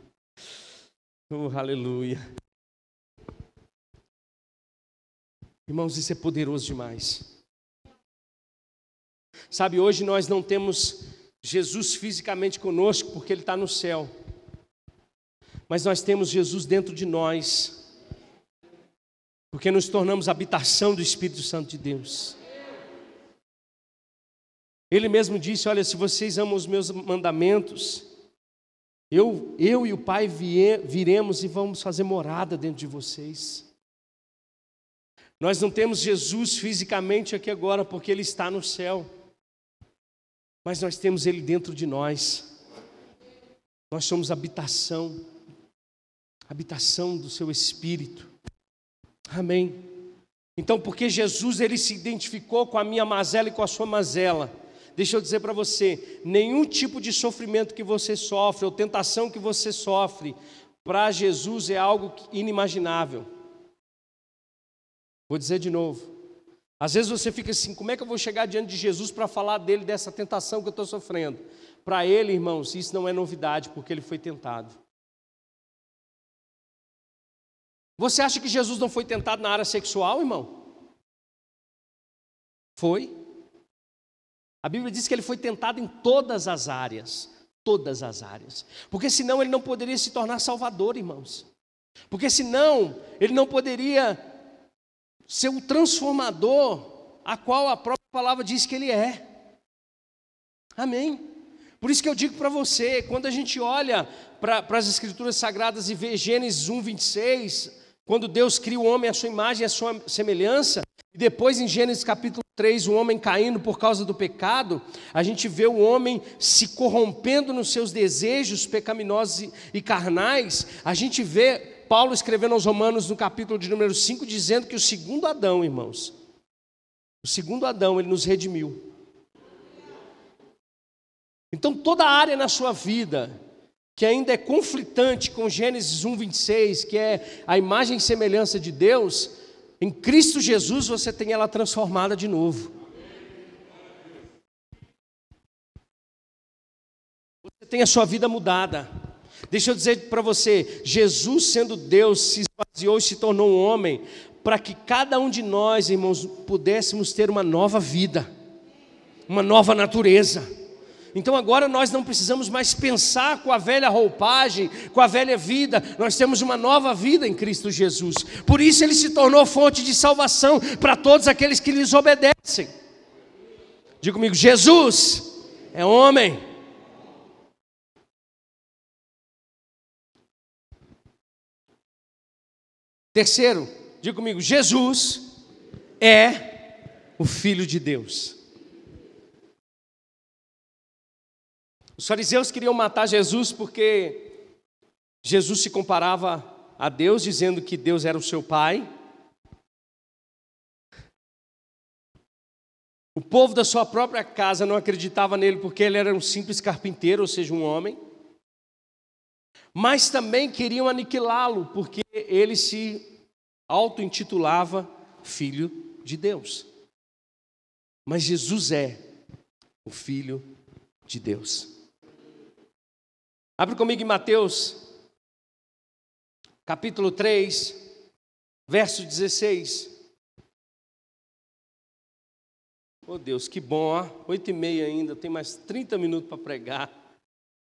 Oh, aleluia. Irmãos, isso é poderoso demais. Sabe, hoje nós não temos Jesus fisicamente conosco porque Ele está no céu, mas nós temos Jesus dentro de nós, porque nos tornamos habitação do Espírito Santo de Deus. Ele mesmo disse: Olha, se vocês amam os meus mandamentos, eu, eu e o Pai viremos e vamos fazer morada dentro de vocês. Nós não temos Jesus fisicamente aqui agora, porque Ele está no céu, mas nós temos Ele dentro de nós. Nós somos habitação, habitação do Seu Espírito. Amém. Então, porque Jesus ele se identificou com a minha mazela e com a sua mazela, deixa eu dizer para você: nenhum tipo de sofrimento que você sofre, ou tentação que você sofre, para Jesus é algo inimaginável. Vou dizer de novo. Às vezes você fica assim: como é que eu vou chegar diante de Jesus para falar dele, dessa tentação que eu estou sofrendo? Para ele, irmãos, isso não é novidade, porque ele foi tentado. Você acha que Jesus não foi tentado na área sexual, irmão? Foi. A Bíblia diz que ele foi tentado em todas as áreas. Todas as áreas. Porque senão ele não poderia se tornar salvador, irmãos. Porque senão ele não poderia ser o transformador a qual a própria palavra diz que ele é. Amém. Por isso que eu digo para você, quando a gente olha para as escrituras sagradas e vê Gênesis 1, 26, quando Deus cria o homem à sua imagem e à sua semelhança, e depois em Gênesis capítulo 3, o homem caindo por causa do pecado, a gente vê o homem se corrompendo nos seus desejos pecaminosos e carnais, a gente vê Paulo escrevendo aos Romanos no capítulo de número 5, dizendo que o segundo Adão, irmãos, o segundo Adão, ele nos redimiu. Então, toda área na sua vida que ainda é conflitante com Gênesis 1, 26, que é a imagem e semelhança de Deus, em Cristo Jesus você tem ela transformada de novo. Você tem a sua vida mudada. Deixa eu dizer para você: Jesus, sendo Deus, se esvaziou e se tornou um homem, para que cada um de nós, irmãos, pudéssemos ter uma nova vida, uma nova natureza. Então agora nós não precisamos mais pensar com a velha roupagem, com a velha vida, nós temos uma nova vida em Cristo Jesus. Por isso ele se tornou fonte de salvação para todos aqueles que lhes obedecem. Diga comigo: Jesus é homem. Terceiro, diga comigo: Jesus é o Filho de Deus. Os fariseus queriam matar Jesus porque Jesus se comparava a Deus, dizendo que Deus era o seu pai. O povo da sua própria casa não acreditava nele porque ele era um simples carpinteiro, ou seja, um homem mas também queriam aniquilá-lo, porque ele se auto-intitulava Filho de Deus. Mas Jesus é o Filho de Deus. Abre comigo em Mateus, capítulo 3, verso 16. Oh Deus, que bom, ó. Oito e meia ainda, tem mais 30 minutos para pregar.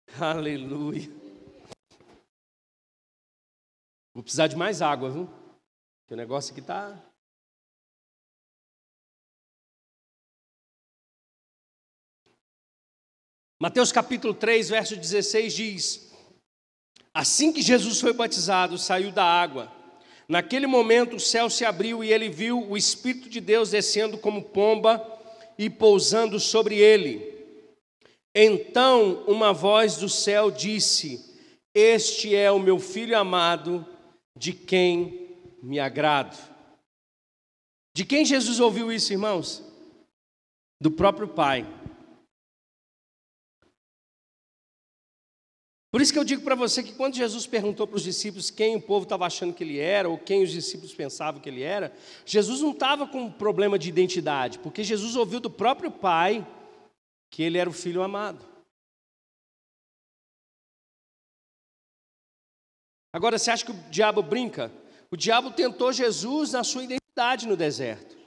Aleluia. Vou precisar de mais água, viu? Porque o negócio aqui está. Mateus capítulo 3, verso 16 diz: Assim que Jesus foi batizado, saiu da água. Naquele momento o céu se abriu e ele viu o Espírito de Deus descendo como pomba e pousando sobre ele. Então uma voz do céu disse: Este é o meu filho amado de quem me agrado. De quem Jesus ouviu isso, irmãos? Do próprio Pai. Por isso que eu digo para você que quando Jesus perguntou para os discípulos quem o povo estava achando que ele era, ou quem os discípulos pensavam que ele era, Jesus não estava com um problema de identidade, porque Jesus ouviu do próprio Pai que ele era o filho amado. Agora, você acha que o diabo brinca? O diabo tentou Jesus na sua identidade no deserto.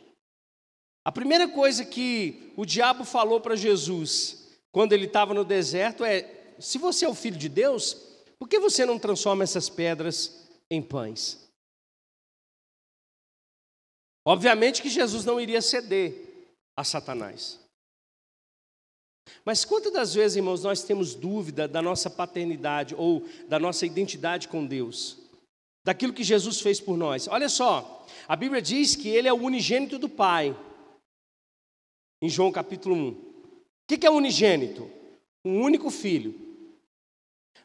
A primeira coisa que o diabo falou para Jesus quando ele estava no deserto é: se você é o filho de Deus, por que você não transforma essas pedras em pães? Obviamente que Jesus não iria ceder a Satanás. Mas quantas das vezes, irmãos, nós temos dúvida da nossa paternidade ou da nossa identidade com Deus? Daquilo que Jesus fez por nós. Olha só, a Bíblia diz que Ele é o unigênito do Pai, em João capítulo 1. O que é unigênito? Um único filho.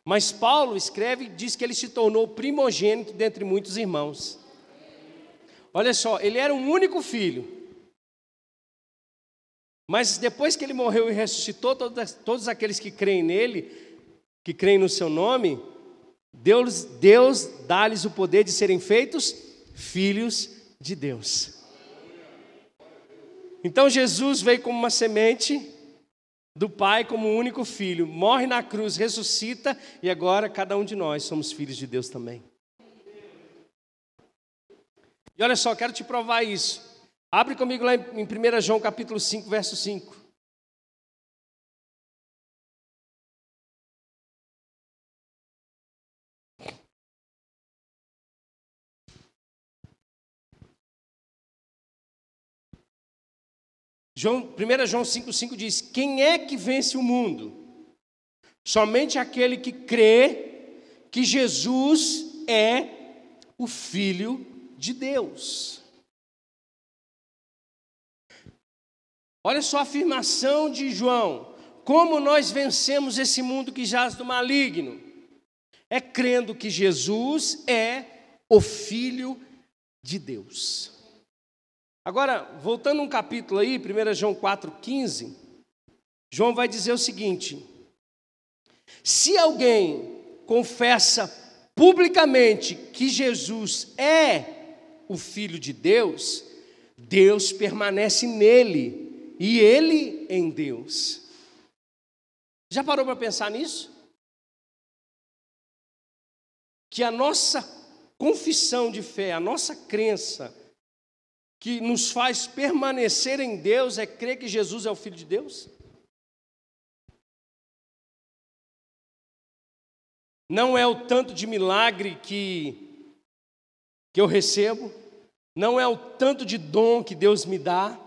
Mas Paulo escreve e diz que ele se tornou primogênito dentre muitos irmãos. Olha só, ele era um único filho. Mas depois que ele morreu e ressuscitou, todos, todos aqueles que creem nele, que creem no seu nome, Deus, Deus dá-lhes o poder de serem feitos filhos de Deus. Então Jesus veio como uma semente do Pai como único filho, morre na cruz, ressuscita e agora cada um de nós somos filhos de Deus também. E olha só, quero te provar isso. Abre comigo lá em 1 João capítulo 5, verso 5. João, 1 João 5,5 diz: Quem é que vence o mundo? Somente aquele que crê que Jesus é o Filho de Deus. Olha só a afirmação de João: como nós vencemos esse mundo que jaz do maligno? É crendo que Jesus é o Filho de Deus. Agora, voltando um capítulo aí, 1 João 4,15, João vai dizer o seguinte: se alguém confessa publicamente que Jesus é o Filho de Deus, Deus permanece nele e ele em Deus. Já parou para pensar nisso? Que a nossa confissão de fé, a nossa crença, que nos faz permanecer em Deus é crer que Jesus é o Filho de Deus? Não é o tanto de milagre que, que eu recebo, não é o tanto de dom que Deus me dá,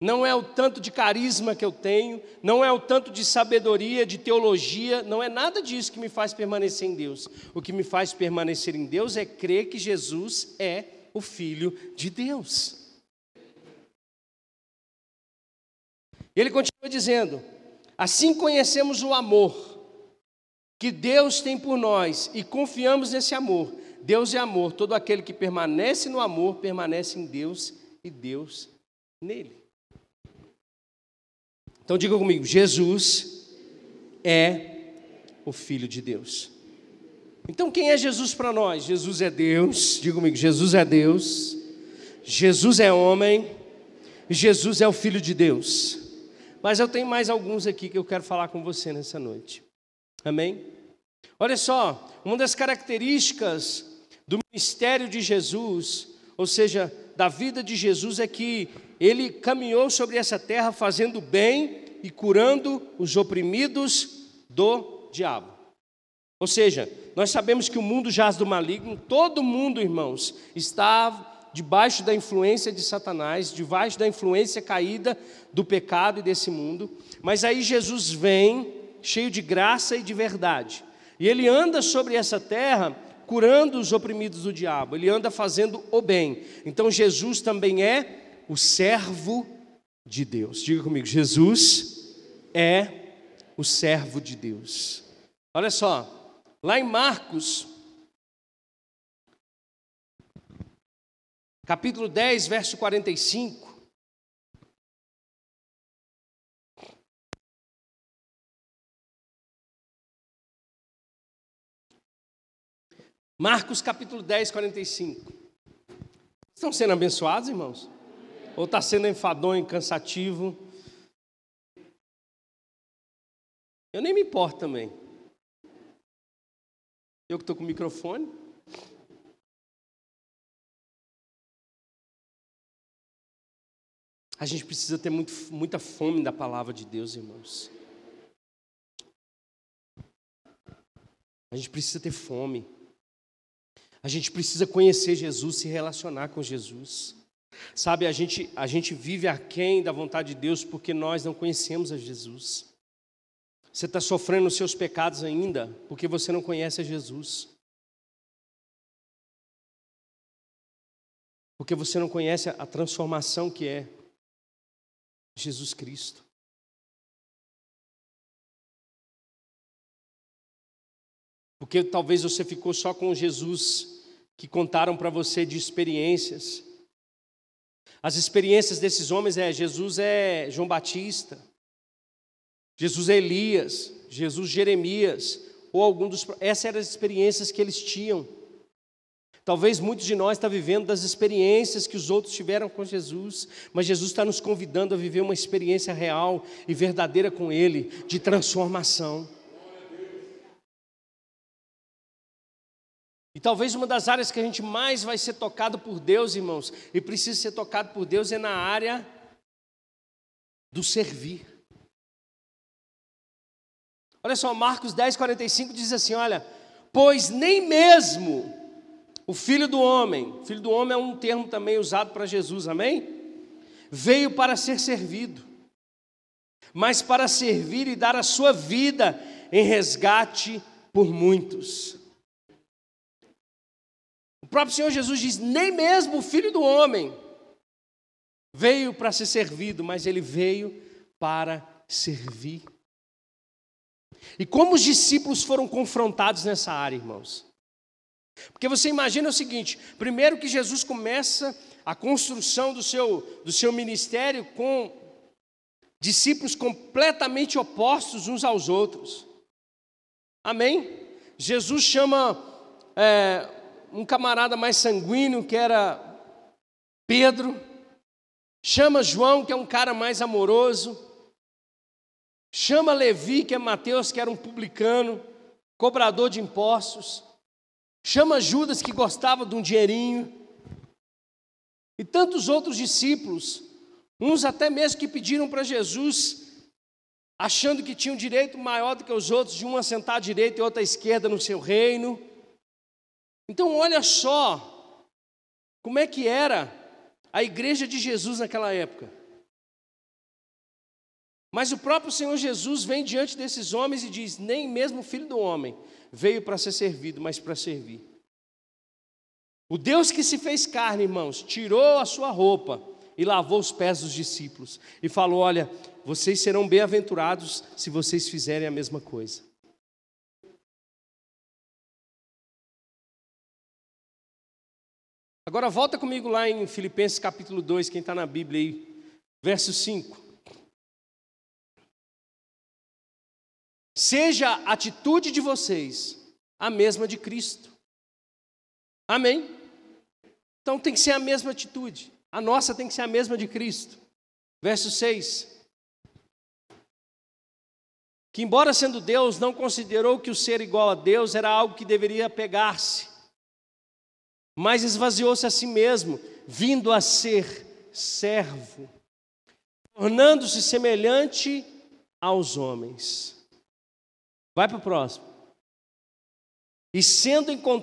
não é o tanto de carisma que eu tenho, não é o tanto de sabedoria, de teologia, não é nada disso que me faz permanecer em Deus. O que me faz permanecer em Deus é crer que Jesus é o Filho de Deus. Ele continua dizendo: assim conhecemos o amor que Deus tem por nós e confiamos nesse amor. Deus é amor, todo aquele que permanece no amor permanece em Deus e Deus nele. Então diga comigo: Jesus é o Filho de Deus. Então, quem é Jesus para nós? Jesus é Deus, diga comigo: Jesus é Deus, Jesus é homem, Jesus é o Filho de Deus. Mas eu tenho mais alguns aqui que eu quero falar com você nessa noite, amém? Olha só, uma das características do ministério de Jesus, ou seja, da vida de Jesus, é que ele caminhou sobre essa terra fazendo bem e curando os oprimidos do diabo. Ou seja, nós sabemos que o mundo jaz do maligno, todo mundo, irmãos, está debaixo da influência de Satanás, debaixo da influência caída do pecado e desse mundo. Mas aí Jesus vem, cheio de graça e de verdade, e ele anda sobre essa terra curando os oprimidos do diabo, ele anda fazendo o bem. Então Jesus também é o servo de Deus. Diga comigo, Jesus é o servo de Deus. Olha só, Lá em Marcos, capítulo 10, verso 45. Marcos capítulo 10, 45. Estão sendo abençoados, irmãos? Ou está sendo enfadonho, cansativo? Eu nem me importo também. Eu que estou com o microfone. A gente precisa ter muito, muita fome da palavra de Deus, irmãos. A gente precisa ter fome. A gente precisa conhecer Jesus, se relacionar com Jesus. Sabe, a gente, a gente vive aquém da vontade de Deus porque nós não conhecemos a Jesus. Você está sofrendo os seus pecados ainda porque você não conhece a Jesus. Porque você não conhece a transformação que é Jesus Cristo. Porque talvez você ficou só com Jesus que contaram para você de experiências. As experiências desses homens é Jesus é João Batista, Jesus é Elias, Jesus Jeremias, ou algum dos essas eram as experiências que eles tinham. Talvez muitos de nós estão tá vivendo das experiências que os outros tiveram com Jesus, mas Jesus está nos convidando a viver uma experiência real e verdadeira com Ele, de transformação. E talvez uma das áreas que a gente mais vai ser tocado por Deus, irmãos, e precisa ser tocado por Deus, é na área do servir. Olha só, Marcos 10, 45 diz assim: Olha, pois nem mesmo o filho do homem, filho do homem é um termo também usado para Jesus, amém? Veio para ser servido, mas para servir e dar a sua vida em resgate por muitos. O próprio Senhor Jesus diz: nem mesmo o filho do homem veio para ser servido, mas ele veio para servir. E como os discípulos foram confrontados nessa área, irmãos? Porque você imagina o seguinte: primeiro que Jesus começa a construção do seu, do seu ministério com discípulos completamente opostos uns aos outros. Amém? Jesus chama é, um camarada mais sanguíneo, que era Pedro, chama João, que é um cara mais amoroso, chama Levi, que é Mateus, que era um publicano, cobrador de impostos. Chama Judas, que gostava de um dinheirinho. E tantos outros discípulos, uns até mesmo que pediram para Jesus, achando que tinham direito maior do que os outros, de um assentar à direita e outro à esquerda no seu reino. Então, olha só como é que era a igreja de Jesus naquela época. Mas o próprio Senhor Jesus vem diante desses homens e diz: Nem mesmo o filho do homem veio para ser servido, mas para servir. O Deus que se fez carne, irmãos, tirou a sua roupa e lavou os pés dos discípulos e falou: Olha, vocês serão bem-aventurados se vocês fizerem a mesma coisa. Agora volta comigo lá em Filipenses capítulo 2, quem está na Bíblia aí, verso 5. Seja a atitude de vocês a mesma de Cristo. Amém? Então tem que ser a mesma atitude. A nossa tem que ser a mesma de Cristo. Verso 6. Que, embora sendo Deus, não considerou que o ser igual a Deus era algo que deveria pegar-se, mas esvaziou-se a si mesmo, vindo a ser servo, tornando-se semelhante aos homens. Vai para o próximo. E sendo encontrado